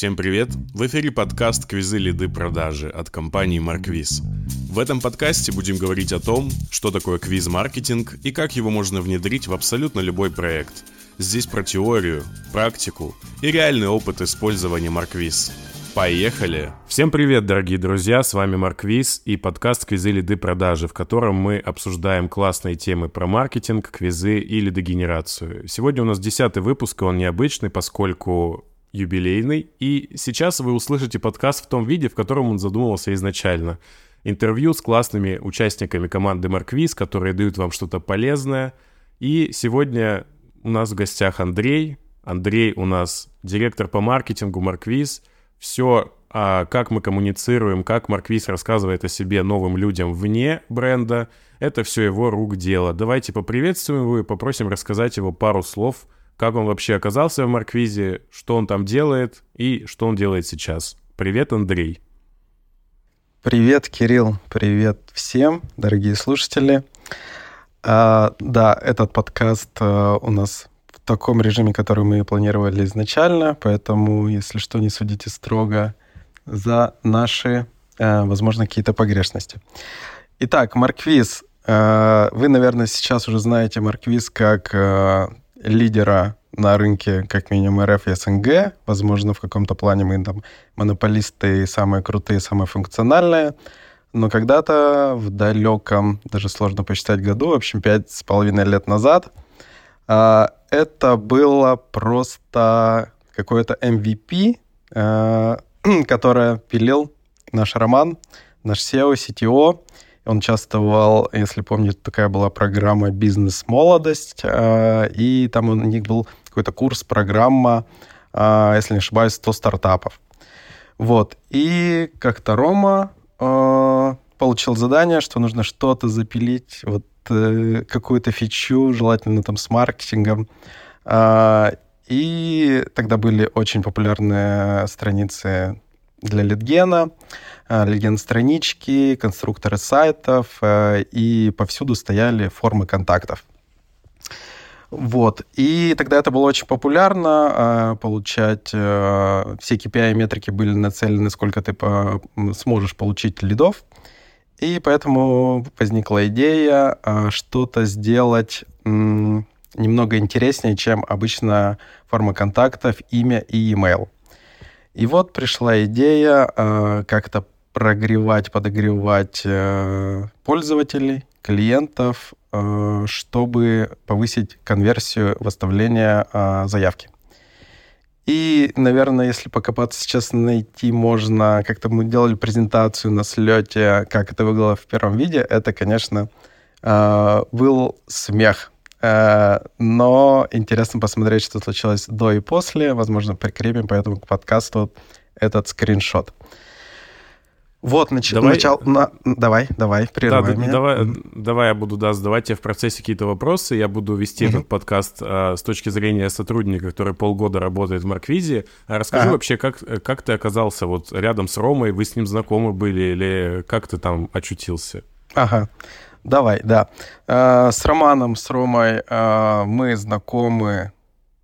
Всем привет! В эфире подкаст «Квизы лиды продажи» от компании Марквиз. В этом подкасте будем говорить о том, что такое квиз-маркетинг и как его можно внедрить в абсолютно любой проект. Здесь про теорию, практику и реальный опыт использования Марквиз. Поехали! Всем привет, дорогие друзья, с вами Марквиз и подкаст «Квизы лиды продажи», в котором мы обсуждаем классные темы про маркетинг, квизы и лидогенерацию. Сегодня у нас десятый выпуск, и он необычный, поскольку юбилейный, и сейчас вы услышите подкаст в том виде, в котором он задумывался изначально. Интервью с классными участниками команды Марквиз, которые дают вам что-то полезное. И сегодня у нас в гостях Андрей. Андрей у нас директор по маркетингу Марквиз. Все, а, как мы коммуницируем, как Марквиз рассказывает о себе новым людям вне бренда, это все его рук дело. Давайте поприветствуем его и попросим рассказать его пару слов – как он вообще оказался в Марквизе, что он там делает и что он делает сейчас. Привет, Андрей. Привет, Кирилл. Привет всем, дорогие слушатели. А, да, этот подкаст а, у нас в таком режиме, который мы планировали изначально, поэтому, если что, не судите строго за наши, а, возможно, какие-то погрешности. Итак, Марквиз. А, вы, наверное, сейчас уже знаете Марквиз как а, лидера на рынке, как минимум, РФ и СНГ. Возможно, в каком-то плане мы там монополисты самые крутые, самые функциональные. Но когда-то в далеком, даже сложно посчитать году, в общем, пять с половиной лет назад, а, это было просто какое-то MVP, а, которое пилил наш Роман, наш SEO, CTO, он участвовал, если помните, такая была программа «Бизнес-молодость», э, и там у них был какой-то курс, программа, э, если не ошибаюсь, 100 стартапов. Вот. И как-то Рома э, получил задание, что нужно что-то запилить, вот какую-то фичу, желательно там с маркетингом. И тогда были очень популярные страницы для литгена, э, литген-странички, конструкторы сайтов, э, и повсюду стояли формы контактов. Вот. И тогда это было очень популярно, э, получать все KPI метрики были нацелены, сколько ты сможешь получить лидов. И поэтому возникла идея что-то сделать немного интереснее, чем обычно форма контактов, имя и email. И вот пришла идея э, как-то прогревать, подогревать э, пользователей, клиентов, э, чтобы повысить конверсию выставления э, заявки. И, наверное, если покопаться сейчас найти можно, как-то мы делали презентацию на слете, как это выглядело в первом виде, это, конечно, э, был смех но интересно посмотреть, что случилось до и после. Возможно, прикрепим поэтому к подкасту этот скриншот. Вот, нач... давай... начал... На... Давай, давай, прерывай да, меня. Давай, давай я буду да, задавать тебе в процессе какие-то вопросы. Я буду вести mm-hmm. этот подкаст а, с точки зрения сотрудника, который полгода работает в Марквизе. А расскажи ага. вообще, как, как ты оказался вот рядом с Ромой? Вы с ним знакомы были или как ты там очутился? Ага. Давай, да. Э, с Романом, с Ромой э, мы знакомы,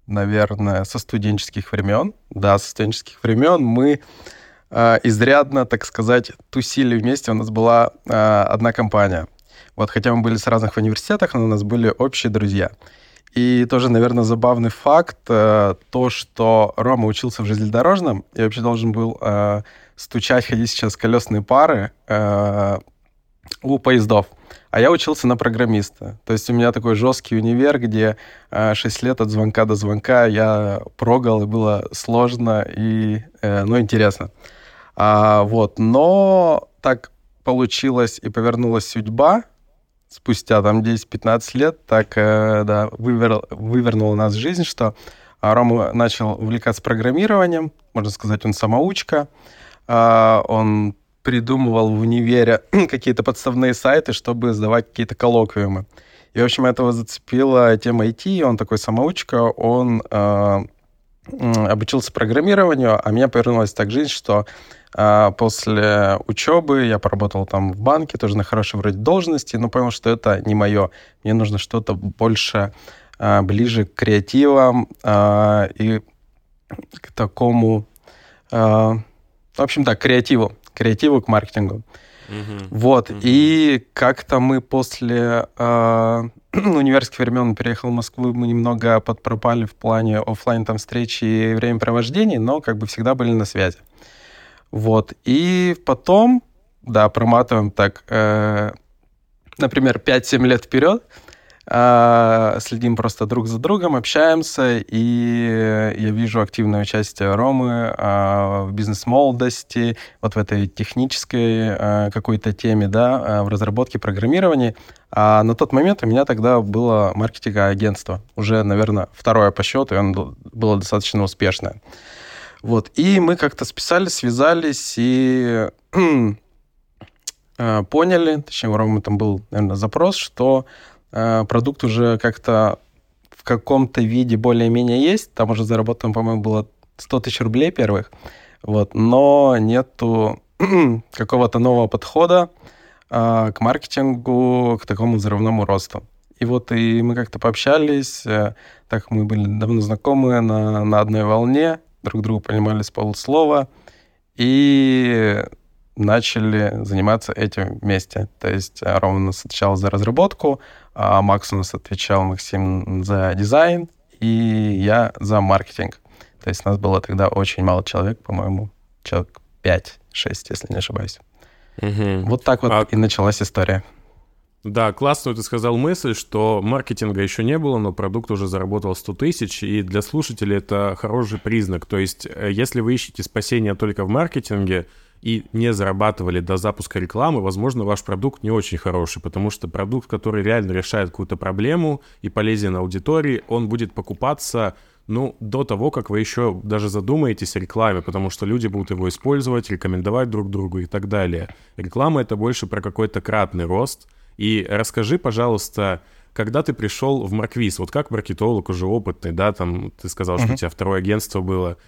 наверное, со студенческих времен. Да, со студенческих времен мы э, изрядно, так сказать, тусили вместе. У нас была одна компания. Вот, хотя мы были с разных университетах, но у нас были общие друзья. И тоже, наверное, забавный факт, то, что Рома учился в железнодорожном и вообще должен был стучать, ходить сейчас колесные пары у поездов а я учился на программиста. То есть у меня такой жесткий универ, где э, 6 лет от звонка до звонка я прогал, и было сложно и, э, ну, интересно. А, вот, но так получилось и повернулась судьба, спустя там 10-15 лет, так, э, да, вывер, вывернула нас жизнь, что Рома начал увлекаться программированием, можно сказать, он самоучка, э, он придумывал в универе какие-то подставные сайты, чтобы сдавать какие-то коллоквиумы. И, в общем, этого зацепила тема IT, он такой самоучка, он э, обучился программированию, а меня повернулась так жизнь, что э, после учебы я поработал там в банке, тоже на хорошей вроде должности, но понял, что это не мое. Мне нужно что-то больше э, ближе к креативам э, и к такому в общем так, креативу, креативу к маркетингу. Угу. Вот, угу. и как-то мы после э, универских времен переехал в Москву, мы немного подпропали в плане офлайн там встречи и времяпровождений, но как бы всегда были на связи. Вот, и потом, да, проматываем так, э, например, 5-7 лет вперед, а, следим просто друг за другом, общаемся, и я вижу активное участие Ромы а, в бизнес-молодости, вот в этой технической а, какой-то теме, да, в разработке программирования. А на тот момент у меня тогда было маркетинговое агентство, уже, наверное, второе по счету, и оно было достаточно успешное. Вот, и мы как-то списались, связались, и поняли, точнее, у Ромы там был, наверное, запрос, что Э, продукт уже как-то в каком-то виде более-менее есть. Там уже заработано, по-моему, было 100 тысяч рублей первых. Вот, но нету какого-то нового подхода а, к маркетингу, к такому взрывному росту. И вот и мы как-то пообщались, э, так мы были давно знакомы на, на одной волне, друг друга понимали с полуслова. И начали заниматься этим вместе. То есть э, Рома у нас отвечал за разработку, а Макс у нас отвечал, Максим, за дизайн, и я за маркетинг. То есть у нас было тогда очень мало человек, по-моему, человек 5-6, если не ошибаюсь. Угу. Вот так вот а... и началась история. Да, классную ты сказал мысль, что маркетинга еще не было, но продукт уже заработал 100 тысяч, и для слушателей это хороший признак. То есть, э, если вы ищете спасение только в маркетинге, и не зарабатывали до запуска рекламы, возможно, ваш продукт не очень хороший, потому что продукт, который реально решает какую-то проблему и полезен аудитории, он будет покупаться ну, до того, как вы еще даже задумаетесь о рекламе, потому что люди будут его использовать, рекомендовать друг другу и так далее. Реклама — это больше про какой-то кратный рост. И расскажи, пожалуйста, когда ты пришел в Марквиз, вот как маркетолог уже опытный, да, там ты сказал, uh-huh. что у тебя второе агентство было,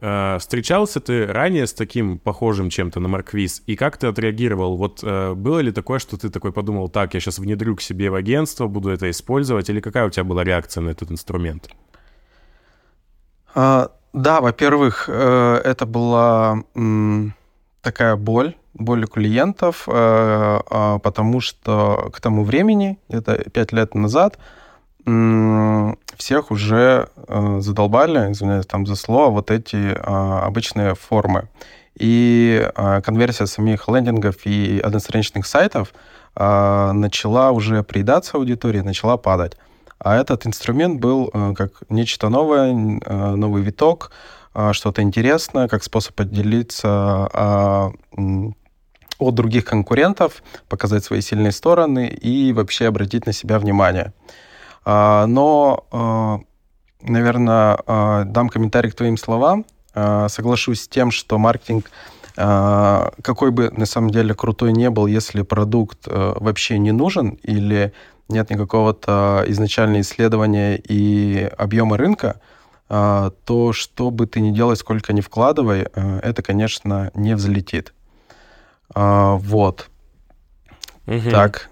Э, встречался ты ранее с таким похожим чем-то на Марквиз? И как ты отреагировал? Вот э, было ли такое, что ты такой подумал, так, я сейчас внедрю к себе в агентство, буду это использовать? Или какая у тебя была реакция на этот инструмент? А, да, во-первых, э, это была такая боль, боль у клиентов, э, э, потому что к тому времени, это пять лет назад, всех уже э, задолбали, извиняюсь там за слово, вот эти э, обычные формы. И э, конверсия самих лендингов и одностраничных сайтов начала уже приедаться аудитории, начала падать. А этот инструмент был э, как нечто новое, новый виток, что-то интересное, как способ поделиться от других конкурентов, показать свои сильные стороны и вообще обратить на себя внимание. А, но, а, наверное, а, дам комментарий к твоим словам. Соглашусь с тем, что маркетинг какой бы на самом деле крутой не был, если продукт вообще не нужен или нет никакого-то изначального исследования и объема рынка, то что бы ты ни делал, сколько ни вкладывай, это, конечно, не взлетит. Вот. Угу. Так.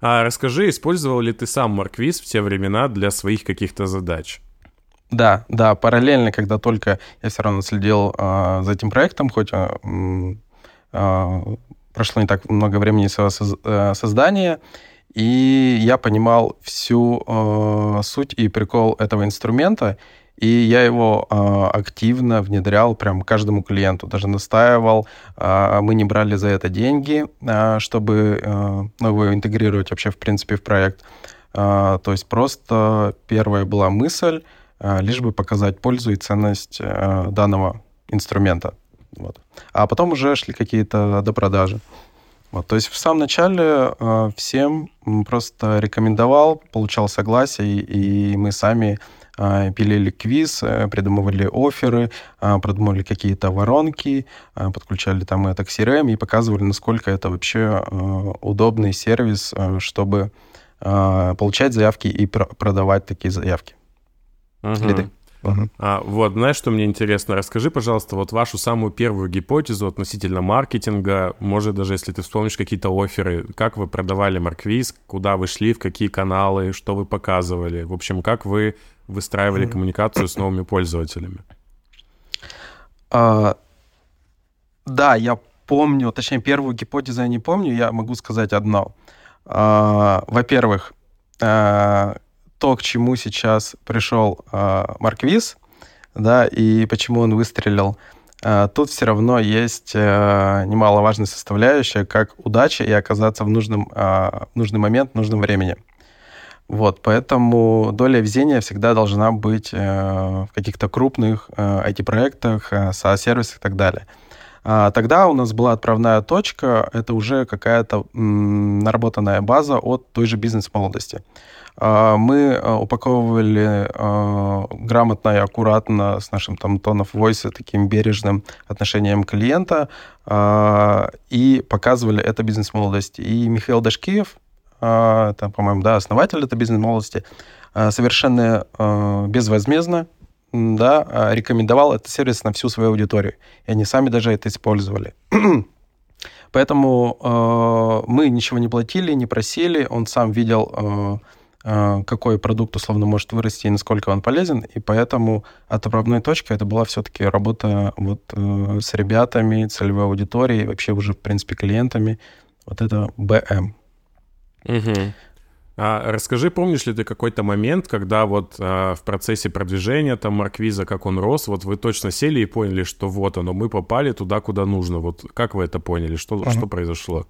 А расскажи, использовал ли ты сам Марквиз в те времена для своих каких-то задач? Да, да, параллельно, когда только я все равно следил э, за этим проектом, хоть э, э, прошло не так много времени с его соз- создания, и я понимал всю э, суть и прикол этого инструмента, и я его э, активно внедрял прям каждому клиенту, даже настаивал. Э, мы не брали за это деньги, э, чтобы э, ну, его интегрировать вообще, в принципе, в проект. Э, то есть просто первая была мысль, э, лишь бы показать пользу и ценность э, данного инструмента. Вот. А потом уже шли какие-то допродажи. Вот, то есть в самом начале э, всем просто рекомендовал, получал согласие, и, и мы сами пилили квиз, э, придумывали оферы, а, придумывали какие-то воронки, а, подключали там это к CRM и показывали, насколько это вообще удобный сервис, чтобы получать заявки и продавать такие заявки. Угу. Лиды. Uh-huh. А, вот, знаешь, что мне интересно? Расскажи, пожалуйста, вот вашу самую первую гипотезу относительно маркетинга, может, даже если ты вспомнишь какие-то оферы, как вы продавали Марквиз, куда вы шли, в какие каналы, что вы показывали, в общем, как вы выстраивали коммуникацию с новыми пользователями? А, Да, я помню, точнее, первую гипотезу я не помню, я могу сказать одно. А, во-первых, а, то, к чему сейчас пришел а, Марквиз, да, и почему он выстрелил, тут все равно есть немаловажная составляющая, как удача и оказаться в нужном, в нужный момент, в нужном времени. Вот, поэтому доля везения всегда должна быть в каких-то крупных IT-проектах, SaaS-сервисах и так далее. А, тогда у нас была отправная точка, это уже какая-то наработанная база от той же бизнес-молодости. А, мы а, упаковывали грамотно и аккуратно с нашим там tone of voice, таким бережным отношением клиента, и показывали это бизнес-молодости. И Михаил Дашкиев, там, по-моему, да, основатель этой бизнес-молодости, совершенно безвозмездно да, а, рекомендовал этот сервис на всю свою аудиторию. И они сами даже это использовали. Поэтому э, мы ничего не платили, не просили. Он сам видел, э, э, какой продукт условно может вырасти и насколько он полезен. И поэтому отправной точкой это была все-таки работа вот, э, с ребятами, целевой аудиторией, вообще уже, в принципе, клиентами. Вот это БМ. Угу. А расскажи, помнишь ли ты какой-то момент, когда вот а, в процессе продвижения там Марквиза, как он рос, вот вы точно сели и поняли, что вот оно, мы попали туда, куда нужно. Вот как вы это поняли? Что, uh-huh. что произошло?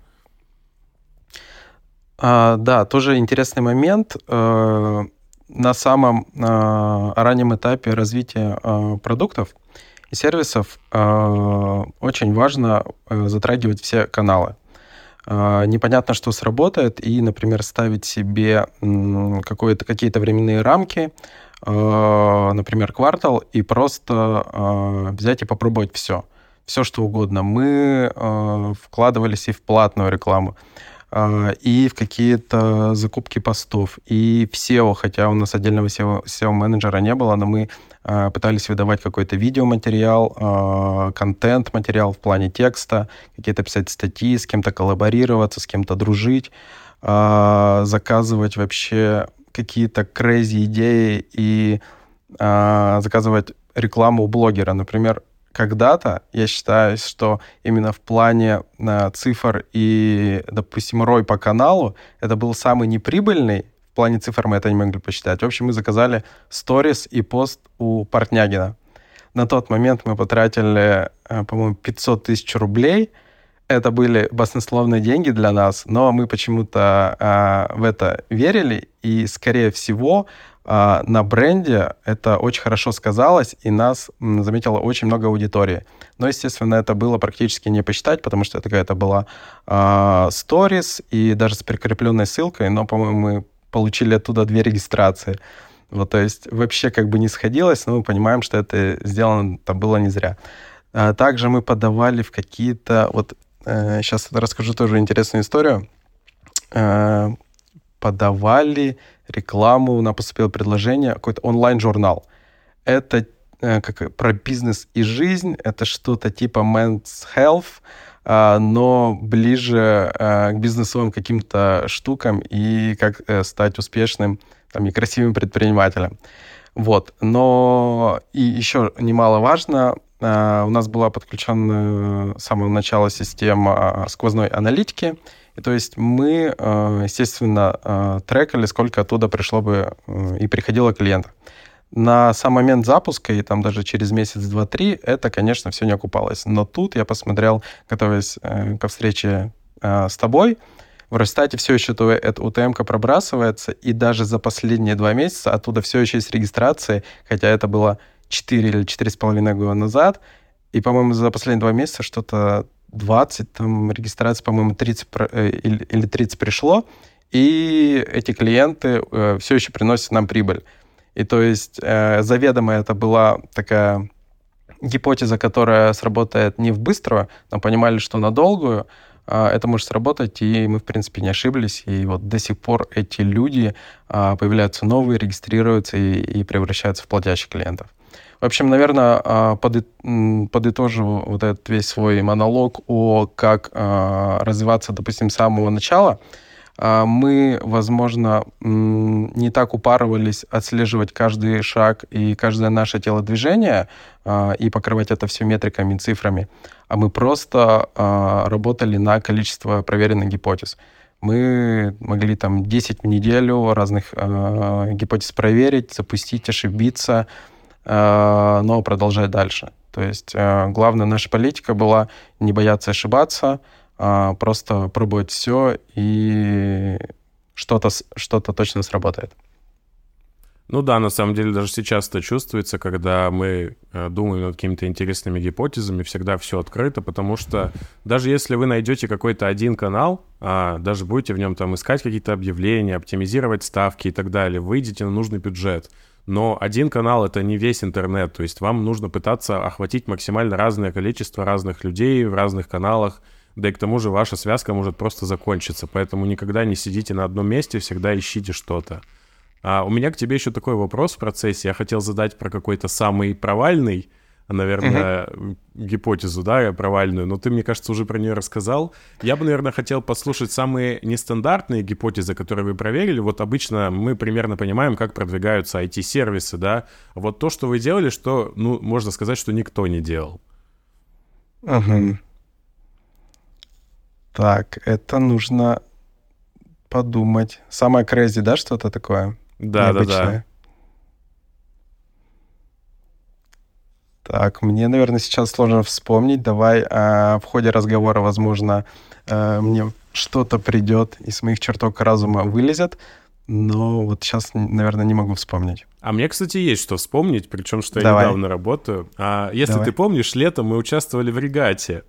А, да, тоже интересный момент. А, на самом а, раннем этапе развития а, продуктов и сервисов очень важно затрагивать все каналы. А, непонятно, что сработает, и, например, ставить себе какие-то временные рамки, а, например, квартал, и просто а, взять и попробовать все. Все, что угодно. Мы вкладывались и в платную рекламу. И в какие-то закупки постов, и в SEO, хотя у нас отдельного SEO, SEO-менеджера не было, но мы пытались выдавать какой-то видеоматериал, а, контент-материал в плане текста, какие-то писать статьи, с кем-то коллаборироваться, с кем-то дружить, заказывать вообще какие-то crazy идеи и заказывать рекламу у блогера. Например, когда-то, я считаю, что именно в плане э, цифр и, допустим, рой по каналу, это был самый неприбыльный, плане цифр мы это не могли посчитать. В общем, мы заказали сторис и пост у Портнягина. На тот момент мы потратили, э, по-моему, 500 тысяч рублей. Это были баснословные деньги для нас, но мы почему-то э, в это верили, и, скорее всего, а, на бренде это очень хорошо сказалось, и нас заметило очень много аудитории. Но, естественно, это было практически не посчитать, потому что это какая-то была сторис, uh, и даже с прикрепленной ссылкой, но, по-моему, мы получили оттуда две регистрации. Вот, то есть вообще как бы не сходилось, но мы понимаем, что это сделано там было не зря. А также мы подавали в какие-то... Вот э, сейчас расскажу тоже интересную историю. Э, подавали рекламу, нам поступило предложение, какой-то онлайн-журнал. Это э, как про бизнес и жизнь, это что-то типа Men's Health, но ближе э, к бизнесовым каким-то штукам и как э, стать успешным там, и красивым предпринимателем. Вот. Но и еще немаловажно, э, у нас была подключена с самого начала система сквозной аналитики, и то есть мы, естественно, трекали, сколько оттуда пришло бы и приходило клиентов. На сам момент запуска, и там даже через месяц, два, три, это, конечно, все не окупалось. Но тут я посмотрел, готовясь ко встрече с тобой, в Росстате все еще эта утм пробрасывается, и даже за последние два месяца оттуда все еще есть регистрации, хотя это было 4 или 4,5 года назад, и, по-моему, за последние два месяца что-то 20, там регистрация, по-моему, 30 э, или 30 пришло, и эти клиенты э, все еще приносят нам прибыль. И то есть э, заведомо это была такая гипотеза, которая сработает не в быстро, но понимали, что на долгую это может сработать, и мы, в принципе, не ошиблись. И вот до сих пор эти люди, появляются новые, регистрируются и, и превращаются в платящих клиентов. В общем, наверное, а, подытожу вот этот весь свой монолог о как а, развиваться, допустим, с самого начала. А, мы, возможно, не так упарывались отслеживать каждый шаг и каждое наше телодвижение а, и покрывать это все метриками, цифрами, а мы просто а, работали на количество проверенных гипотез. Мы могли там 10 в неделю разных гипотез проверить, запустить, ошибиться, но продолжать дальше. То есть главная наша политика была не бояться ошибаться, просто пробовать все, и что-то что точно сработает. Ну да, на самом деле даже сейчас это чувствуется, когда мы э, думаем над какими-то интересными гипотезами, всегда все открыто, потому что даже если вы найдете какой-то один канал, а, даже будете в нем там искать какие-то объявления, оптимизировать ставки и так далее, выйдете на нужный бюджет. Но один канал это не весь интернет, то есть вам нужно пытаться охватить максимально разное количество разных людей в разных каналах, да и к тому же ваша связка может просто закончиться, поэтому никогда не сидите на одном месте, всегда ищите что-то. А у меня к тебе еще такой вопрос в процессе. Я хотел задать про какой-то самый провальный, наверное, uh-huh. гипотезу, да, провальную, но ты, мне кажется, уже про нее рассказал. Я бы, наверное, хотел послушать самые нестандартные гипотезы, которые вы проверили. Вот обычно мы примерно понимаем, как продвигаются IT-сервисы, да. Вот то, что вы делали, что, ну, можно сказать, что никто не делал. Uh-huh. Так, это нужно подумать. Самое crazy, да, что-то такое? Да, да, да. Так, мне, наверное, сейчас сложно вспомнить. Давай а, в ходе разговора, возможно, а, мне что-то придет из моих чертог разума вылезет, но вот сейчас, наверное, не могу вспомнить. А мне, кстати, есть что вспомнить, причем что Давай. я недавно работаю. А, если Давай. ты помнишь, летом мы участвовали в регате.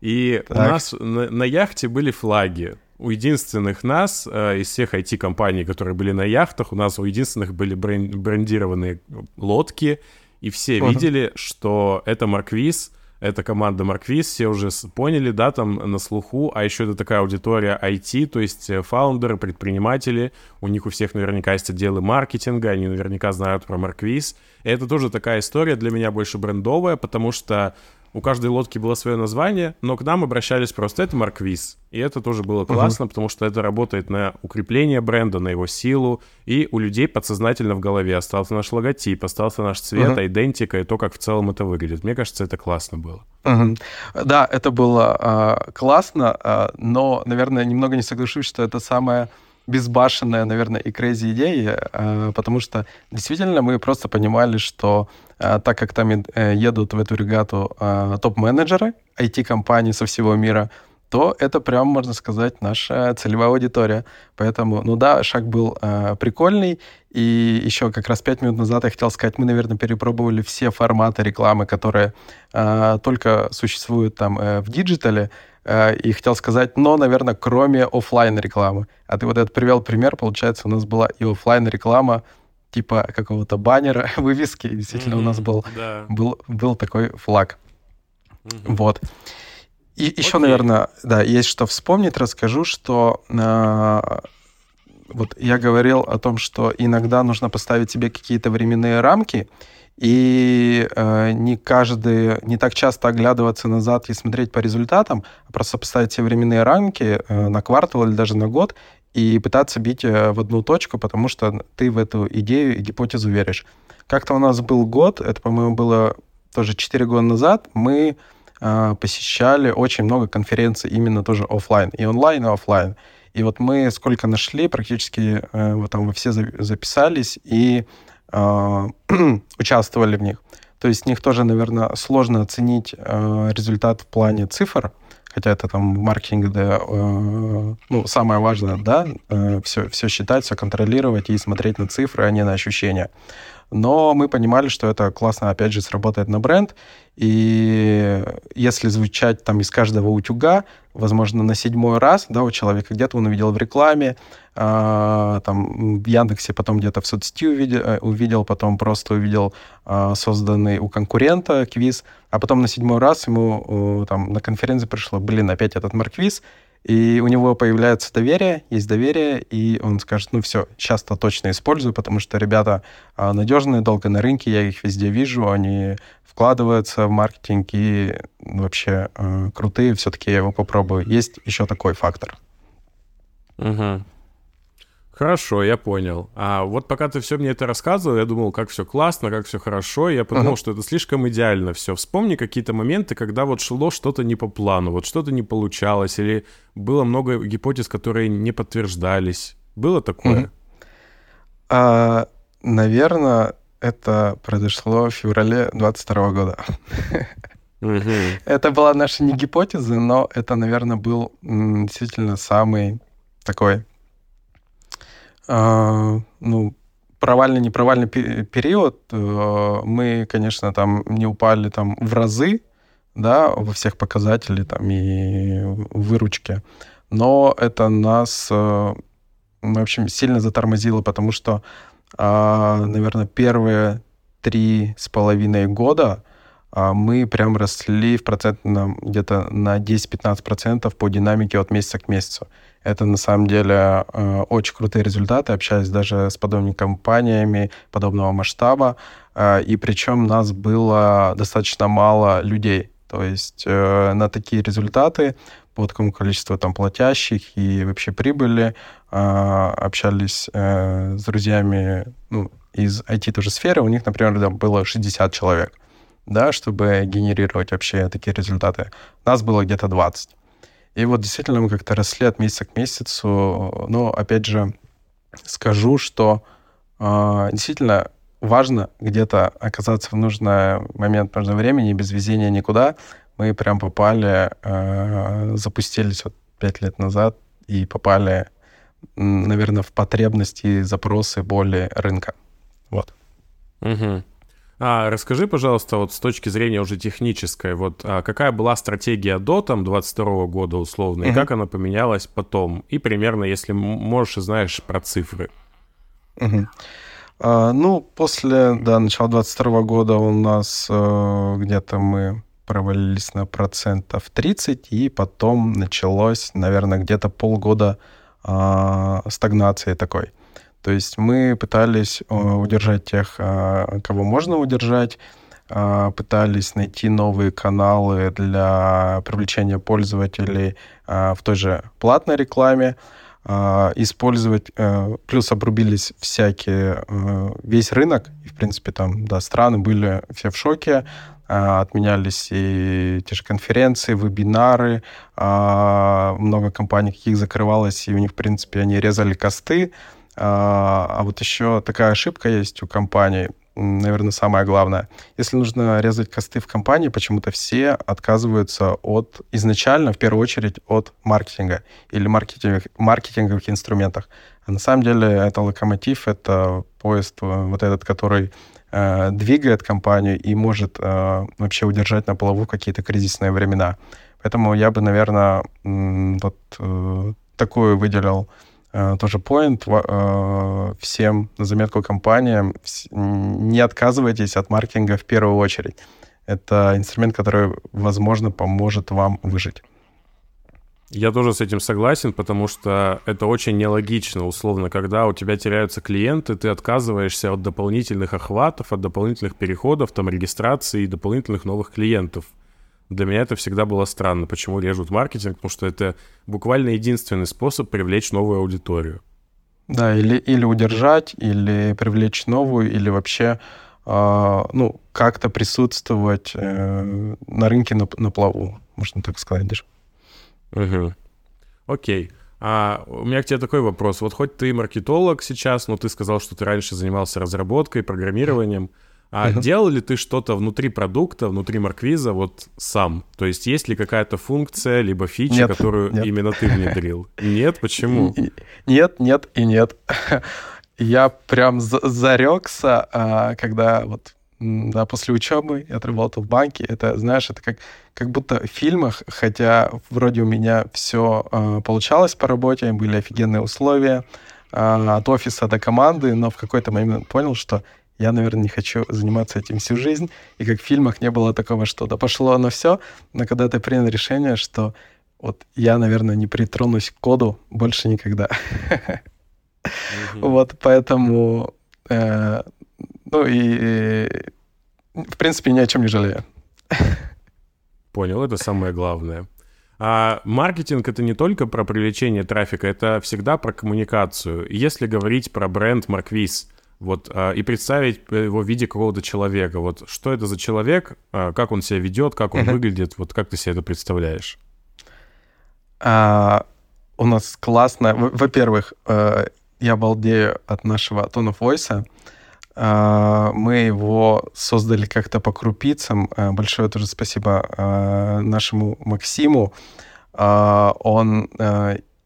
И так. у нас на, на яхте были флаги. У единственных нас, э, из всех IT-компаний, которые были на яхтах, у нас у единственных были брендированные лодки, и все uh-huh. видели, что это Марквиз, это команда Марквиз, все уже поняли, да, там на слуху, а еще это такая аудитория IT, то есть э, фаундеры, предприниматели, у них у всех наверняка есть отделы маркетинга, они наверняка знают про Марквиз. И это тоже такая история для меня больше брендовая, потому что у каждой лодки было свое название, но к нам обращались просто это Марквиз. И это тоже было классно, uh-huh. потому что это работает на укрепление бренда, на его силу, и у людей подсознательно в голове остался наш логотип, остался наш цвет, uh-huh. идентика и то, как в целом это выглядит. Мне кажется, это классно было. Uh-huh. Да, это было э, классно, э, но, наверное, немного не соглашусь, что это самое безбашенная, наверное, и crazy идея, э, потому что действительно мы просто понимали, что так как там э, едут в эту регату топ-менеджеры IT-компаний со всего мира, то это прям, можно сказать, наша целевая аудитория. Поэтому, ну да, шаг был э, прикольный. И еще как раз пять минут назад я хотел сказать, мы, наверное, перепробовали все форматы рекламы, которые э, только существуют там э, в диджитале. Э, и хотел сказать, но, наверное, кроме офлайн рекламы. А ты вот этот привел пример, получается, у нас была и офлайн реклама типа какого-то баннера, вывески. Действительно, mm-hmm, у нас был, да. был, был такой флаг. Mm-hmm. Вот. И еще, okay. наверное, да, есть что вспомнить, расскажу, что э, вот я говорил о том, что иногда нужно поставить себе какие-то временные рамки, и э, не каждый, не так часто оглядываться назад и смотреть по результатам, а просто поставить себе временные рамки э, на квартал или даже на год и пытаться бить э, в одну точку, потому что ты в эту идею и гипотезу веришь. Как-то у нас был год, это, по-моему, было тоже 4 года назад, мы э, посещали очень много конференций именно тоже офлайн, и онлайн, и офлайн. И вот мы сколько нашли, практически э, вот там вы все записались, и а, участвовали в них. То есть в них тоже, наверное, сложно оценить э, результат в плане цифр, хотя это там в маркетинге, да, э, ну, самое важное, да, э, все, все считать, все контролировать и смотреть на цифры, а не на ощущения. Но мы понимали, что это классно, опять же, сработает на бренд, и если звучать там из каждого утюга, возможно, на седьмой раз, да, у человека где-то он увидел в рекламе, э, там в Яндексе, потом где-то в соцсети увидел, э, увидел потом просто увидел э, созданный у конкурента квиз, а потом на седьмой раз ему э, там на конференции пришло, блин, опять этот марквиз, и у него появляется доверие, есть доверие, и он скажет, ну все, сейчас-то точно использую, потому что ребята а, надежные, долго на рынке, я их везде вижу, они вкладываются в маркетинг и вообще э, крутые, все-таки я его попробую. Есть еще такой фактор. Угу. Хорошо, я понял. А вот пока ты все мне это рассказывал, я думал, как все классно, как все хорошо. Я подумал, uh-huh. что это слишком идеально все. Вспомни какие-то моменты, когда вот шло что-то не по плану, вот что-то не получалось, или было много гипотез, которые не подтверждались. Было такое? Uh-huh. А, наверное, это произошло в феврале 22 года. Uh-huh. Это была наша не гипотеза, но это, наверное, был действительно самый такой ну, провальный, непровальный период, э, мы, конечно, там не упали там в разы, да, во всех показателях там и выручке, но это нас, э, в общем, сильно затормозило, потому что, а, наверное, первые три с половиной года а, мы прям росли в процентном где-то на 10-15% по динамике от месяца к месяцу. Это на самом деле э, очень крутые результаты, общаясь даже с подобными компаниями подобного масштаба. Э, и причем нас было достаточно мало людей. То есть э, на такие результаты по такому количеству там платящих и вообще прибыли общались с друзьями ну, из IT тоже сферы. У них, например, там было 60 человек, да, чтобы генерировать вообще такие результаты. Нас было где-то 20. И вот действительно мы как-то росли от месяца к месяцу. Но опять же скажу, что э, действительно важно где-то оказаться в нужный момент, в нужное время, без везения никуда. Мы прям попали, э, запустились вот пять лет назад и попали, наверное, в потребности запросы боли рынка. Вот. Угу. А, расскажи, пожалуйста, вот с точки зрения уже технической, вот а, какая была стратегия до там 22 года условно, и как она поменялась потом? И примерно, если можешь и знаешь про цифры. Uh-huh. А, ну, после да, начала 22 года у нас а, где-то мы провалились на процентов 30, и потом началось, наверное, где-то полгода а, стагнации такой. То есть мы пытались э, удержать тех, э, кого можно удержать, э, пытались найти новые каналы для привлечения пользователей в той же платной рекламе, использовать, плюс обрубились всякие, весь рынок, и, в принципе, там, да, страны были все в шоке, отменялись и те же конференции, вебинары, много компаний каких закрывалось, и у них, в принципе, они резали косты, а вот еще такая ошибка есть у компаний, наверное, самое главное. Если нужно резать косты в компании, почему-то все отказываются от изначально, в первую очередь, от маркетинга или маркетинг, маркетинговых инструментах. А на самом деле это локомотив, это поезд э, вот этот, который э, двигает компанию и может э, вообще удержать на плаву какие-то кризисные времена. Поэтому я бы, наверное, вот э, такую выделил Э, тоже point э, всем на заметку компаниям. Не отказывайтесь от маркетинга в первую очередь. Это инструмент, который, возможно, поможет вам выжить. Я тоже с этим согласен, потому что это очень нелогично, условно, когда у тебя теряются клиенты, ты отказываешься от дополнительных охватов, от дополнительных переходов, там, регистрации и дополнительных новых клиентов. Для меня это всегда было странно, почему режут маркетинг, потому что это буквально единственный способ привлечь новую аудиторию. Да, или, или удержать, или привлечь новую, или вообще э, ну, как-то присутствовать э, на рынке на, на плаву, можно так сказать даже. Угу. Окей. А у меня к тебе такой вопрос. Вот хоть ты маркетолог сейчас, но ты сказал, что ты раньше занимался разработкой, программированием. Mm а uh-huh. делал ли ты что-то внутри продукта, внутри Марквиза вот сам? То есть есть ли какая-то функция, либо фича, нет, которую нет. именно ты внедрил? Нет? Почему? Нет, нет и нет. Я прям зарекся, а, когда вот да, после учебы я отработал в банке. Это, знаешь, это как, как будто в фильмах, хотя вроде у меня все э, получалось по работе, были офигенные условия э, от офиса до команды, но в какой-то момент понял, что я, наверное, не хочу заниматься этим всю жизнь. И как в фильмах не было такого, что да пошло оно все, но когда ты принял решение, что вот я, наверное, не притронусь к коду больше никогда. Вот, поэтому, э, ну и, в принципе, ни о чем не жалею. Понял, это самое главное. А маркетинг это не только про привлечение трафика, это всегда про коммуникацию. Если говорить про бренд Марквиз, вот, а, и представить его в виде какого-то человека, вот, что это за человек, а, как он себя ведет, как он uh-huh. выглядит, вот, как ты себе это представляешь? А, у нас классно. Во-первых, э, я балдею от нашего Tone of Voice. Мы его создали как-то по крупицам. Э, большое тоже спасибо э, нашему Максиму. Он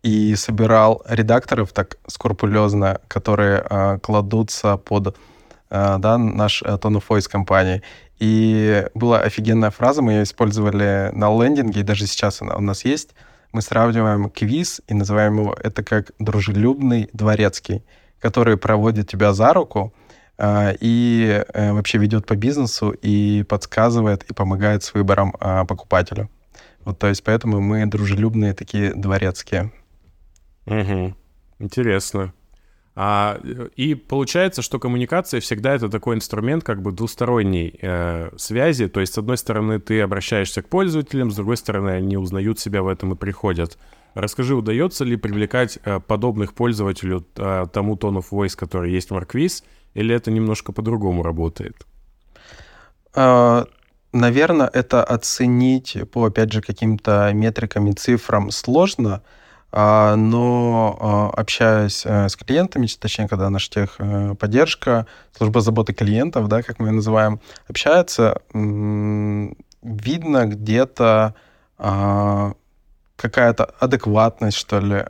и собирал редакторов так скрупулезно, которые кладутся под да, наш Tone of Voice компании. И была офигенная фраза, мы ее использовали на лендинге, и даже сейчас она у нас есть. Мы сравниваем квиз и называем его это как дружелюбный дворецкий, который проводит тебя за руку, а, и э, вообще ведет по бизнесу и подсказывает и помогает с выбором а, покупателю. Вот, то есть поэтому мы дружелюбные такие дворецкие. Угу. Интересно. А, и получается, что коммуникация всегда это такой инструмент как бы двусторонней э, связи. То есть, с одной стороны, ты обращаешься к пользователям, с другой стороны, они узнают себя в этом и приходят. Расскажи, удается ли привлекать э, подобных пользователю э, тому of voice, который есть в Markviz, или это немножко по-другому работает? А, наверное, это оценить по, опять же, каким-то метрикам и цифрам сложно, но а, общаясь э, с клиентами, точнее, когда наша техподдержка, служба заботы клиентов, да, как мы ее называем, общается, видно где-то какая-то адекватность, что ли,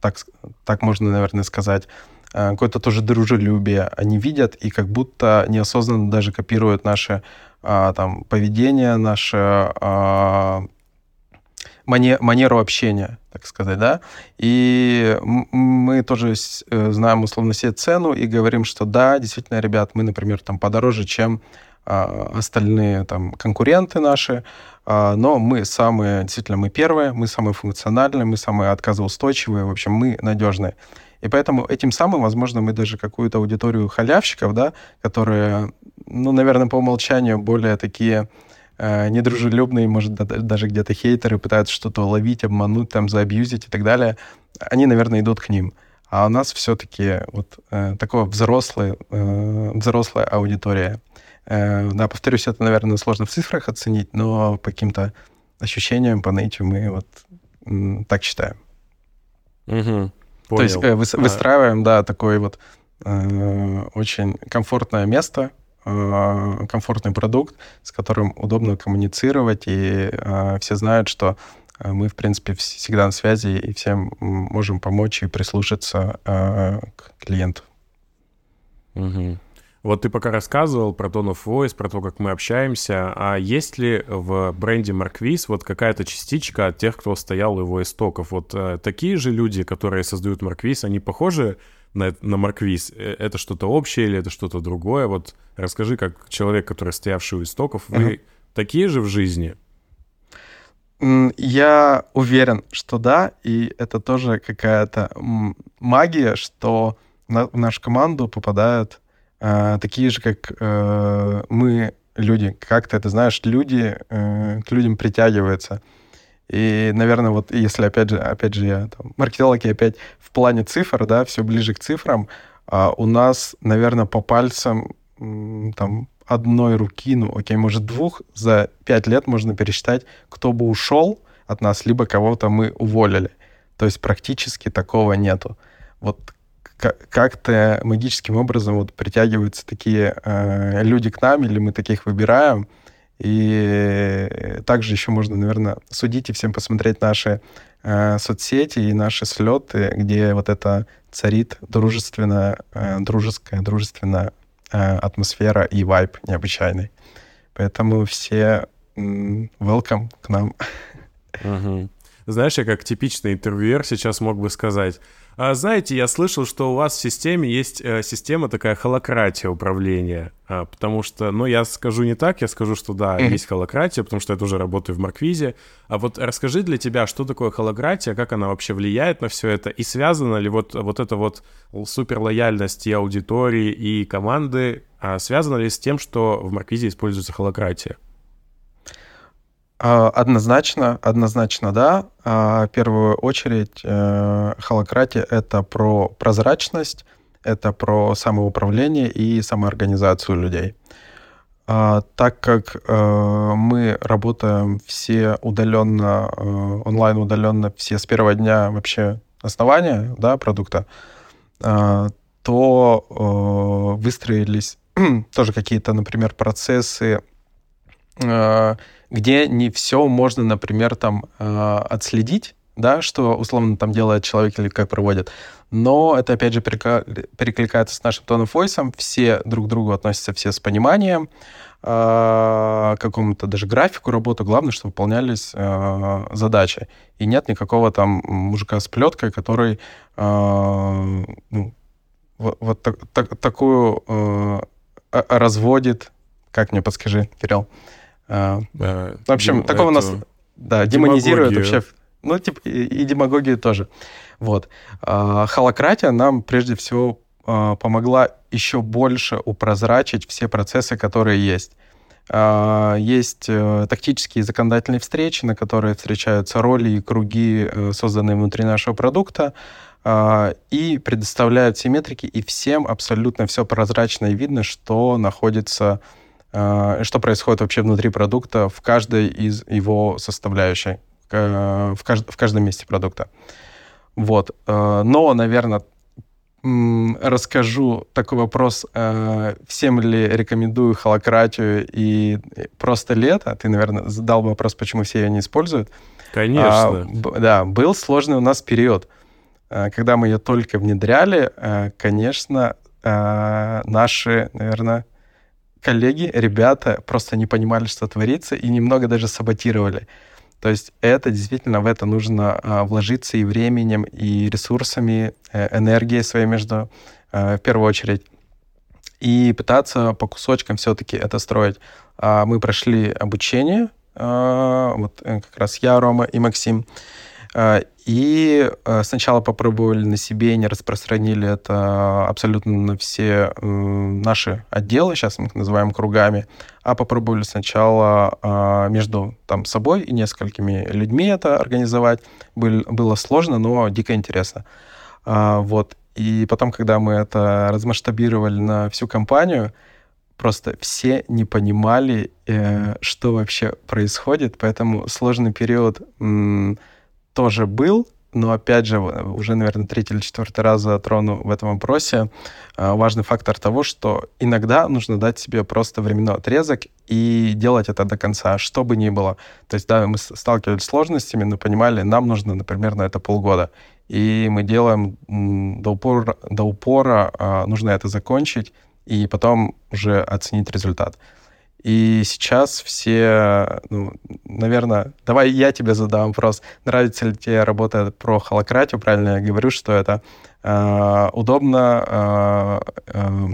так, так можно, наверное, сказать. Э, какое-то тоже дружелюбие они видят и как будто неосознанно даже копируют наше а, там, поведение, наше а, манеру общения, так сказать, да. И мы тоже э, знаем условно себе цену и говорим, что да, действительно, ребят, мы, например, там подороже, чем а, остальные там конкуренты наши, но мы самые, действительно, мы первые, мы самые функциональные, мы самые отказоустойчивые, в общем, мы надежные. И поэтому этим самым, возможно, мы даже какую-то аудиторию халявщиков, да, которые, ну, наверное, по умолчанию более такие э, недружелюбные, может, даже где-то хейтеры пытаются что-то ловить, обмануть, там, заабьюзить и так далее, они, наверное, идут к ним. А у нас все-таки вот э, такое взрослая, э, взрослая аудитория. Э, да, повторюсь, это, наверное, сложно в цифрах оценить, но по каким-то ощущениям, по наитию мы вот м, так считаем. Угу. Понял. То есть э, вы, выстраиваем, да, такое вот э, очень комфортное место, э, комфортный продукт, с которым удобно коммуницировать, и э, все знают, что э, мы, в принципе, всегда на связи и всем можем помочь и прислушаться э, к клиенту. Угу. Вот ты пока рассказывал про Tone of Voice, про то, как мы общаемся, а есть ли в бренде Marquis вот какая-то частичка от тех, кто стоял у его истоков? Вот э, такие же люди, которые создают Marquis, они похожи на, на Marquis? Э, это что-то общее или это что-то другое? Вот расскажи, как человек, который стоявший у истоков, вы uh-huh. такие же в жизни? Я уверен, что да, и это тоже какая-то магия, что в нашу команду попадают э, такие же, как э, мы, люди. Как ты это знаешь, люди э, к людям притягиваются. И, наверное, вот если, опять же, опять же, я там, маркетолог, и опять в плане цифр, да, все ближе к цифрам, а у нас, наверное, по пальцам там одной руки, ну, окей, может, двух, за пять лет можно пересчитать, кто бы ушел от нас, либо кого-то мы уволили. То есть практически такого нету. Вот как-то магическим образом вот притягиваются такие э, люди к нам, или мы таких выбираем. И также еще можно, наверное, судить и всем посмотреть наши э, соцсети и наши слеты, где вот это царит дружественная, э, дружеская, дружественная э, атмосфера и вайб необычайный. Поэтому все welcome к нам. Угу. Знаешь, я как типичный интервьюер сейчас мог бы сказать, знаете, я слышал, что у вас в системе есть э, система такая холократия управления, а, потому что, ну, я скажу не так, я скажу, что да, mm-hmm. есть холократия, потому что я тоже работаю в Марквизе. А вот расскажи для тебя, что такое холократия, как она вообще влияет на все это, и связана ли вот, вот эта вот суперлояльность и аудитории, и команды, а связана ли с тем, что в Марквизе используется холократия? А, однозначно, однозначно, да. А, в первую очередь, э, холократия — это про прозрачность, это про самоуправление и самоорганизацию людей. А, так как э, мы работаем все удаленно, э, онлайн удаленно, все с первого дня вообще основания да, продукта, то выстроились тоже какие-то, например, процессы где не все можно, например, там э, отследить, да, что условно там делает человек или как проводит. Но это, опять же, перекликается с нашим тоном войсом. Все друг к другу относятся все с пониманием, э, какому-то даже графику работы. Главное, что выполнялись э, задачи. И нет никакого там мужика с плеткой, который э, ну, вот, вот так, так, такую э, разводит, как мне подскажи, Кирилл, а, в общем, дем, такого нас да, демонизирует вообще. Ну, типа, и, и демагогию тоже. Вот. А, холократия нам прежде всего а, помогла еще больше упрозрачить все процессы, которые есть. Есть э, тактические законодательные встречи, на которые встречаются роли и круги, э, созданные внутри нашего продукта, и предоставляют все метрики, и всем абсолютно все прозрачно и видно, что находится что происходит вообще внутри продукта в каждой из его составляющей, в, кажд, в каждом месте продукта. Вот. Э, но, наверное, расскажу такой вопрос. Э, всем ли рекомендую холократию и просто лето? Ты, наверное, задал вопрос, почему все ее не используют. Конечно. А, да, был сложный у нас период. Когда мы ее только внедряли, конечно, наши, наверное, коллеги, ребята просто не понимали, что творится, и немного даже саботировали. То есть это действительно в это нужно а, вложиться и временем, и ресурсами, э, энергией своей между, э, в первую очередь, и пытаться по кусочкам все-таки это строить. А мы прошли обучение, а, вот э, как раз я, Рома и Максим, и э, сначала попробовали на себе, не распространили это абсолютно на все наши отделы, сейчас мы их называем кругами, а попробовали сначала а, между там, собой и несколькими людьми это организовать. Было сложно, но дико интересно. А, вот. И потом, когда мы это размасштабировали на всю компанию, просто все не понимали, э, что вообще происходит, поэтому сложный период тоже был, но опять же, уже, наверное, третий или четвертый раз затрону в этом вопросе а, важный фактор того, что иногда нужно дать себе просто временной отрезок и делать это до конца, что бы ни было. То есть, да, мы сталкивались с сложностями, но понимали, нам нужно, например, на это полгода. И мы делаем до упора, до упора нужно это закончить, и потом уже оценить результат. И сейчас все, ну, наверное, давай я тебе задам вопрос. Нравится ли тебе работа про холократию? Правильно я говорю, что это э, удобно, э, э,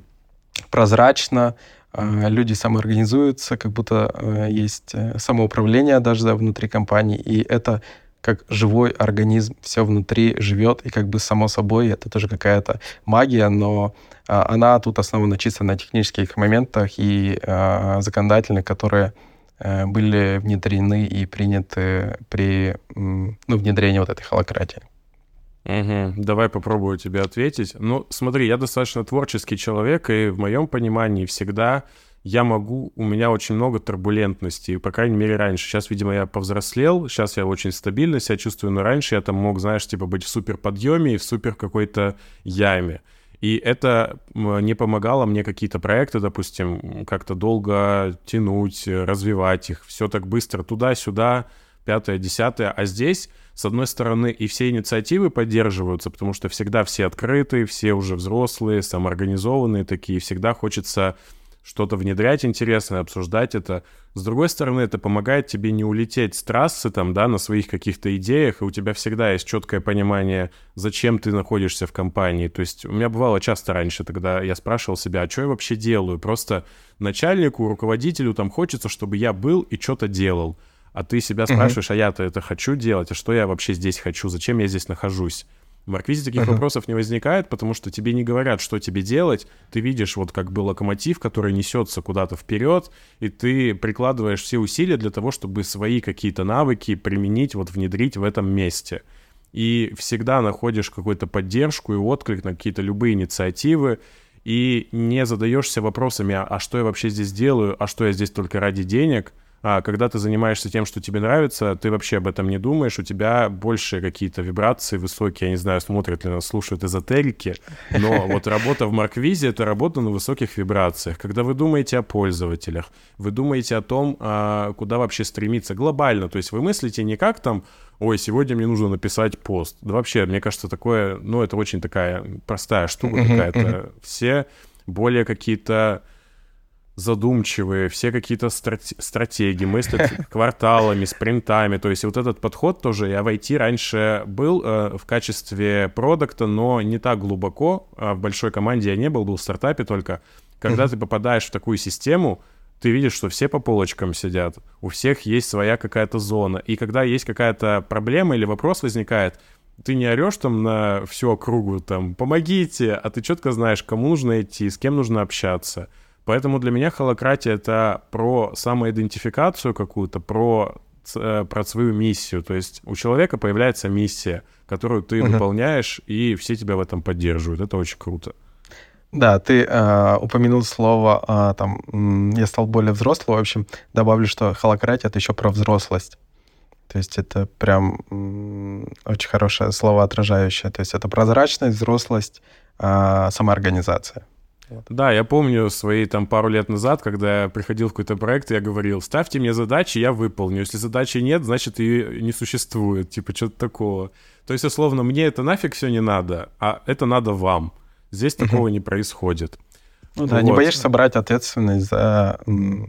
прозрачно, э, люди самоорганизуются, как будто э, есть самоуправление даже внутри компании, и это как живой организм, все внутри живет, и как бы само собой это тоже какая-то магия, но а, она тут основана чисто на технических моментах и а, законодательных, которые а, были внедрены и приняты при ну, внедрении вот этой холократии. Угу. Давай попробую тебе ответить. Ну, смотри, я достаточно творческий человек, и в моем понимании всегда я могу, у меня очень много турбулентности, по крайней мере, раньше. Сейчас, видимо, я повзрослел, сейчас я очень стабильно себя чувствую, но раньше я там мог, знаешь, типа быть в супер подъеме и в супер какой-то яме. И это не помогало мне какие-то проекты, допустим, как-то долго тянуть, развивать их, все так быстро туда-сюда, пятое, десятое. А здесь, с одной стороны, и все инициативы поддерживаются, потому что всегда все открыты, все уже взрослые, самоорганизованные такие, всегда хочется что-то внедрять интересное, обсуждать это. С другой стороны, это помогает тебе не улететь с трассы там, да, на своих каких-то идеях, и у тебя всегда есть четкое понимание, зачем ты находишься в компании. То есть у меня бывало часто раньше, тогда я спрашивал себя, а что я вообще делаю? Просто начальнику, руководителю там хочется, чтобы я был и что-то делал. А ты себя спрашиваешь, а я-то это хочу делать, а что я вообще здесь хочу, зачем я здесь нахожусь? В Марквизе таких uh-huh. вопросов не возникает, потому что тебе не говорят, что тебе делать. Ты видишь вот как бы локомотив, который несется куда-то вперед, и ты прикладываешь все усилия для того, чтобы свои какие-то навыки применить, вот внедрить в этом месте. И всегда находишь какую-то поддержку и отклик на какие-то любые инициативы, и не задаешься вопросами, а, а что я вообще здесь делаю, а что я здесь только ради денег — а когда ты занимаешься тем, что тебе нравится, ты вообще об этом не думаешь, у тебя больше какие-то вибрации высокие, я не знаю, смотрят ли нас, слушают эзотерики, но вот работа в Марквизе — это работа на высоких вибрациях. Когда вы думаете о пользователях, вы думаете о том, а, куда вообще стремиться глобально, то есть вы мыслите не как там, ой, сегодня мне нужно написать пост. Да вообще, мне кажется, такое, ну, это очень такая простая штука какая-то. Все более какие-то задумчивые, все какие-то страт- стратегии, мыслят кварталами, спринтами. То есть вот этот подход тоже я в IT раньше был э, в качестве продукта, но не так глубоко. А в большой команде я не был, был в стартапе только. Когда ты попадаешь в такую систему, ты видишь, что все по полочкам сидят, у всех есть своя какая-то зона. И когда есть какая-то проблема или вопрос возникает, ты не орешь там на всю округу, там, помогите, а ты четко знаешь, кому нужно идти, с кем нужно общаться. Поэтому для меня холократия — это про самоидентификацию какую-то, про, э, про свою миссию. То есть у человека появляется миссия, которую ты uh-huh. выполняешь, и все тебя в этом поддерживают. Это очень круто. Да, ты э, упомянул слово, э, там, я стал более взрослым. В общем, добавлю, что холократия — это еще про взрослость. То есть это прям очень хорошее слово отражающее. То есть это прозрачность, взрослость, э, самоорганизация. Вот. Да, я помню свои там пару лет назад, когда я приходил в какой-то проект, я говорил, ставьте мне задачи, я выполню. Если задачи нет, значит, ее не существует. Типа, что-то такого. То есть, условно, мне это нафиг все не надо, а это надо вам. Здесь такого не происходит. Ну да, вот. не боишься брать ответственность за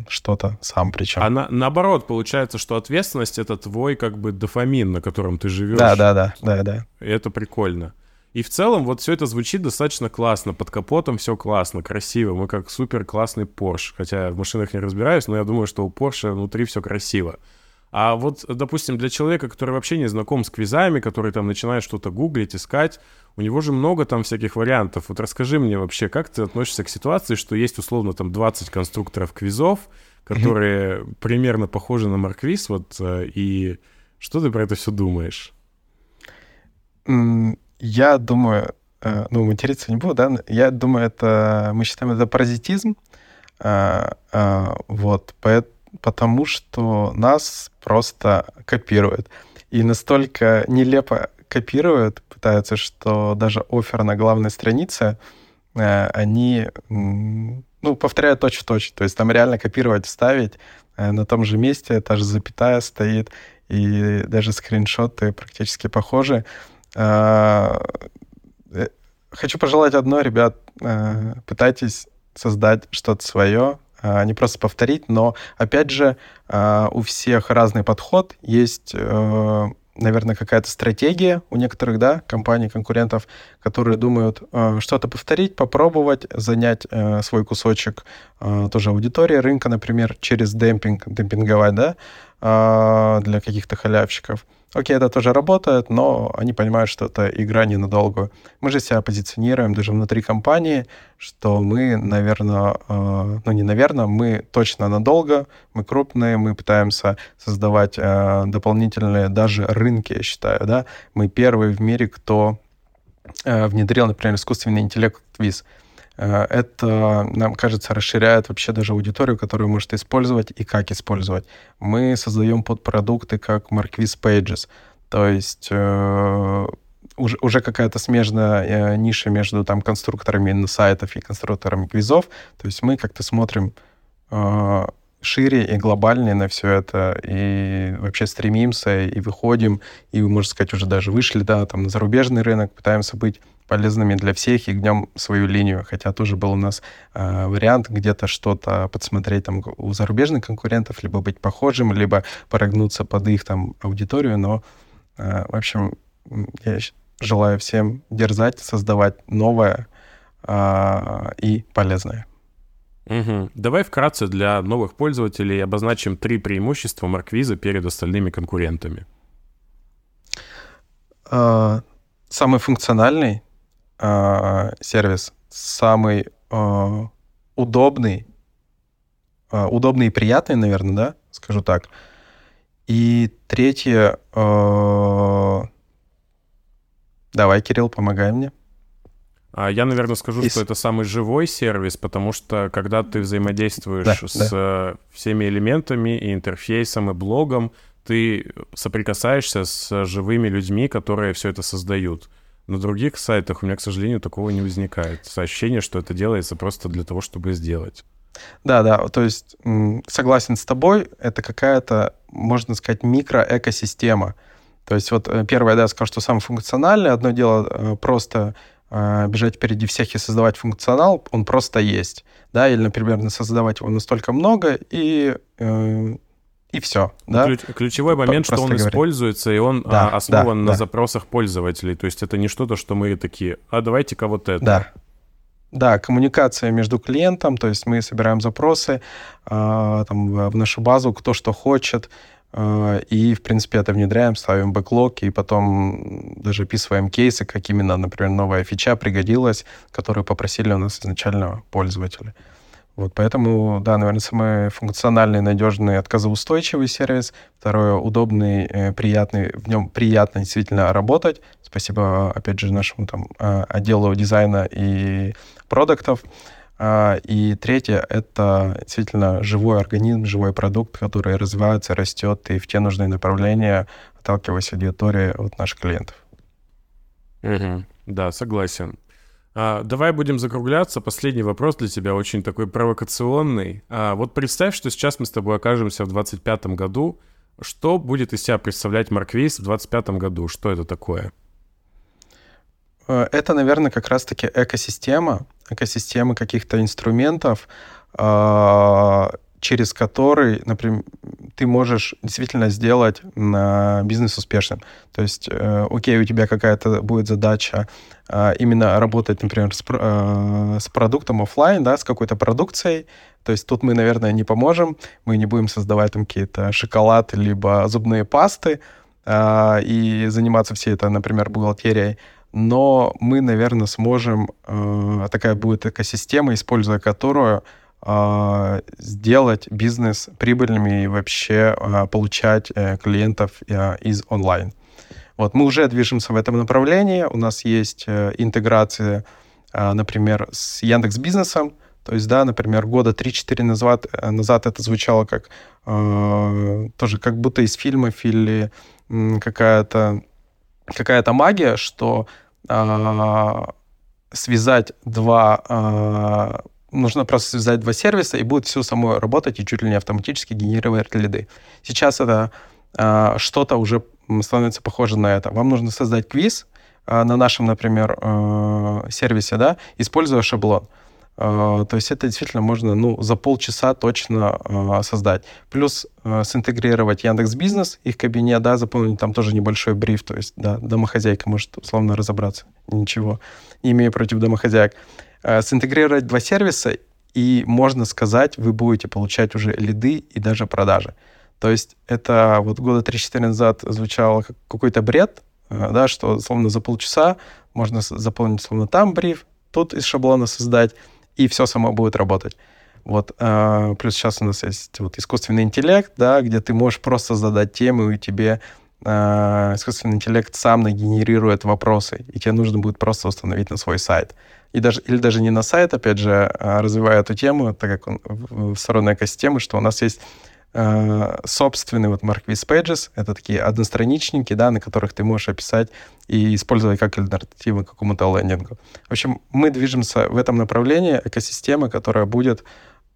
что-то сам причем. А на, наоборот, получается, что ответственность это твой как бы дофамин, на котором ты живешь. Да, да, да, да, да. И это прикольно. И в целом вот все это звучит достаточно классно. Под капотом все классно, красиво. Мы как супер классный Porsche. Хотя в машинах не разбираюсь, но я думаю, что у Porsche внутри все красиво. А вот, допустим, для человека, который вообще не знаком с квизами, который там начинает что-то гуглить, искать, у него же много там всяких вариантов. Вот расскажи мне вообще, как ты относишься к ситуации, что есть условно там 20 конструкторов квизов, которые mm-hmm. примерно похожи на Марквиз, вот, э, и что ты про это все думаешь? Я думаю, э, ну, материться не буду, да, я думаю, это, мы считаем это паразитизм, э, э, вот, потому что нас просто копируют. И настолько нелепо копируют, пытаются, что даже офер на главной странице, они, ну, повторяют точь-в-точь. То есть там реально копировать, вставить на том же месте, та же запятая стоит, и даже скриншоты практически похожи. А, э, хочу пожелать одно, ребят, э, пытайтесь создать что-то свое, а не просто повторить, но, опять же, у всех разный подход, есть э, наверное, какая-то стратегия у некоторых, да, компаний, конкурентов, которые думают э, что-то повторить, попробовать, занять э, свой кусочек э, тоже аудитории рынка, например, через демпинг, демпинговать, да, э, для каких-то халявщиков. Окей, это тоже работает, но они понимают, что это игра ненадолго. Мы же себя позиционируем даже внутри компании, что мы, наверное, э, ну не наверное, мы точно надолго, мы крупные, мы пытаемся создавать э, дополнительные даже рынки, я считаю, да. Мы первые в мире, кто э, внедрил, например, искусственный интеллект в ВИЗ. Э, это, нам кажется, расширяет вообще даже аудиторию, которую может использовать и как использовать. Мы создаем подпродукты как Marquis Pages, то есть э, уже, уже какая-то смежная э, ниша между там конструкторами сайтов и конструкторами квизов. То есть мы как-то смотрим э, шире и глобальнее на все это, и вообще стремимся, и выходим, и, можно сказать, уже даже вышли, да, там, на зарубежный рынок, пытаемся быть полезными для всех и гнем свою линию. Хотя тоже был у нас э, вариант где-то что-то подсмотреть там у зарубежных конкурентов, либо быть похожим, либо прогнуться под их там аудиторию. Но, э, в общем, я желаю всем дерзать, создавать новое э, и полезное. Угу. Давай вкратце для новых пользователей обозначим три преимущества Марквиза перед остальными конкурентами. Uh, самый функциональный э, сервис, самый э, удобный, э, удобный и приятный, наверное, да, скажу так. И третье, э, давай, Кирилл, помогай мне. А я, наверное, скажу, Из... что это самый живой сервис, потому что когда ты взаимодействуешь да, с да. всеми элементами и интерфейсом, и блогом, ты соприкасаешься с живыми людьми, которые все это создают. На других сайтах у меня, к сожалению, такого не возникает. Ощущение, что это делается просто для того, чтобы сделать. Да, да, то есть согласен с тобой, это какая-то, можно сказать, микроэкосистема. То есть вот э, первое, да, я скажу, что самое функциональное. Одно дело э, просто э, бежать впереди всех и создавать функционал, он просто есть. Да, или, например, создавать его настолько много, и и все. Ну, да? Ключ, ключевой момент, что он говоря. используется, и он да, а, основан да, на да. запросах пользователей. То есть это не что-то, что мы такие, а давайте-ка вот это. Да. Да, коммуникация между клиентом, то есть мы собираем запросы э, там, в нашу базу, кто что хочет, э, и, в принципе, это внедряем, ставим бэклог, и потом даже описываем кейсы, как именно, например, новая фича пригодилась, которую попросили у нас изначально пользователи. Вот поэтому, да, наверное, самый функциональный, надежный, отказоустойчивый сервис. Второе, удобный, э, приятный, в нем приятно действительно работать. Спасибо, опять же, нашему там э, отделу дизайна и продуктов. А, и третье — это действительно живой организм, живой продукт, который развивается, растет и в те нужные направления, отталкиваясь от аудитории от наших клиентов. Угу. Да, согласен. А, давай будем закругляться. Последний вопрос для тебя, очень такой провокационный. А, вот представь, что сейчас мы с тобой окажемся в 25 году. Что будет из себя представлять Марквейс в 25 году? Что это такое? Э, это, наверное, как раз-таки экосистема, экосистема каких-то инструментов, а, через который, например, ты можешь действительно сделать бизнес успешным. То есть, э, окей, у тебя какая-то будет задача а, именно работать, например, с, э, с продуктом офлайн, да, с какой-то продукцией. То есть тут мы, наверное, не поможем, мы не будем создавать там какие-то шоколад либо зубные пасты а, и заниматься всей этой, например, бухгалтерией но мы, наверное, сможем, э, такая будет экосистема, используя которую а, сделать бизнес прибыльным и вообще а, получать э, клиентов э, из онлайн. Вот мы уже движемся в этом направлении. У нас есть э, интеграция, а, например, с Яндекс Бизнесом. То есть, да, например, года 3-4 назад, назад это звучало как тоже как будто из фильмов или какая-то какая-то магия, что связать два нужно просто связать два сервиса, и будет все само работать и чуть ли не автоматически генерировать лиды. Сейчас это э, что-то уже становится похоже на это. Вам нужно создать квиз э, на нашем, например, э, сервисе, да, используя шаблон. Uh, то есть это действительно можно ну, за полчаса точно uh, создать. Плюс uh, синтегрировать Яндекс Бизнес, их кабинет, да, заполнить там тоже небольшой бриф, то есть да, домохозяйка может условно разобраться. Ничего, не имею против домохозяек. Э, синтегрировать два сервиса, и можно сказать, вы будете получать уже лиды и даже продажи. То есть это вот года 3-4 назад звучало как какой-то бред, э, да, что словно за полчаса можно заполнить словно там бриф, тут из шаблона создать, и все само будет работать. Вот, э, плюс сейчас у нас есть вот искусственный интеллект, да, где ты можешь просто задать тему, и тебе искусственный интеллект сам нагенерирует вопросы, и тебе нужно будет просто установить на свой сайт и даже, или даже не на сайт, опять же, а развивая эту тему, так как он в сторону экосистемы, что у нас есть э, собственный вот Marquis Pages, это такие одностраничники, да, на которых ты можешь описать и использовать как альтернативу какому-то лендингу. В общем, мы движемся в этом направлении, экосистема, которая будет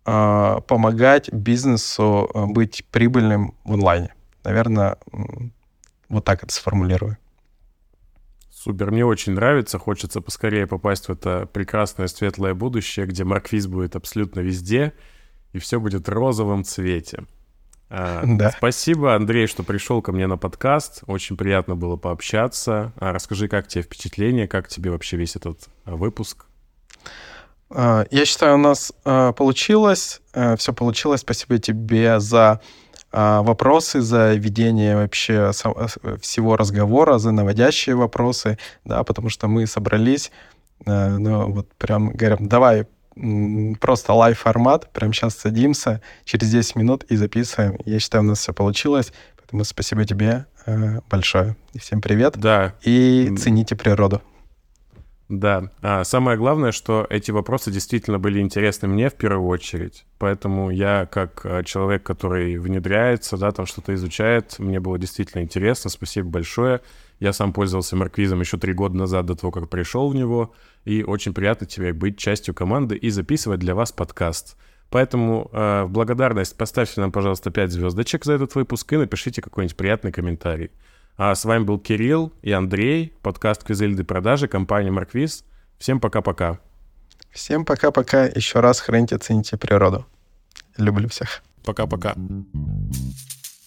э, помогать бизнесу э, быть прибыльным в онлайне. Наверное, вот так это сформулирую. Супер, мне очень нравится, хочется поскорее попасть в это прекрасное светлое будущее, где Марквиз будет абсолютно везде, и все будет в розовом цвете. А, да. Спасибо, Андрей, что пришел ко мне на подкаст. Очень приятно было пообщаться. А расскажи, как тебе впечатление, как тебе вообще весь этот а, выпуск? Я считаю, у нас получилось. Все получилось. Спасибо тебе за вопросы, за ведение вообще всего разговора, за наводящие вопросы, да, потому что мы собрались, ну, вот прям говорим, давай просто live-формат, прям сейчас садимся, через 10 минут и записываем. Я считаю, у нас все получилось, поэтому спасибо тебе э, большое. Всем привет. Да. И цените природу. Да. А самое главное, что эти вопросы действительно были интересны мне в первую очередь. Поэтому я, как э, человек, который внедряется, да, там что-то изучает, мне было действительно интересно. Спасибо большое. Я сам пользовался Марквизом еще три года назад до того, как пришел в него. И очень приятно тебе быть частью команды и записывать для вас подкаст. Поэтому э, в благодарность поставьте нам, пожалуйста, 5 звездочек за этот выпуск и напишите какой-нибудь приятный комментарий. А с вами был Кирилл и Андрей, подкаст Квизельды продажи, компания Марквиз. Всем пока-пока. Всем пока-пока. Еще раз храните, цените природу. Люблю всех. Пока-пока.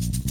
Thank you.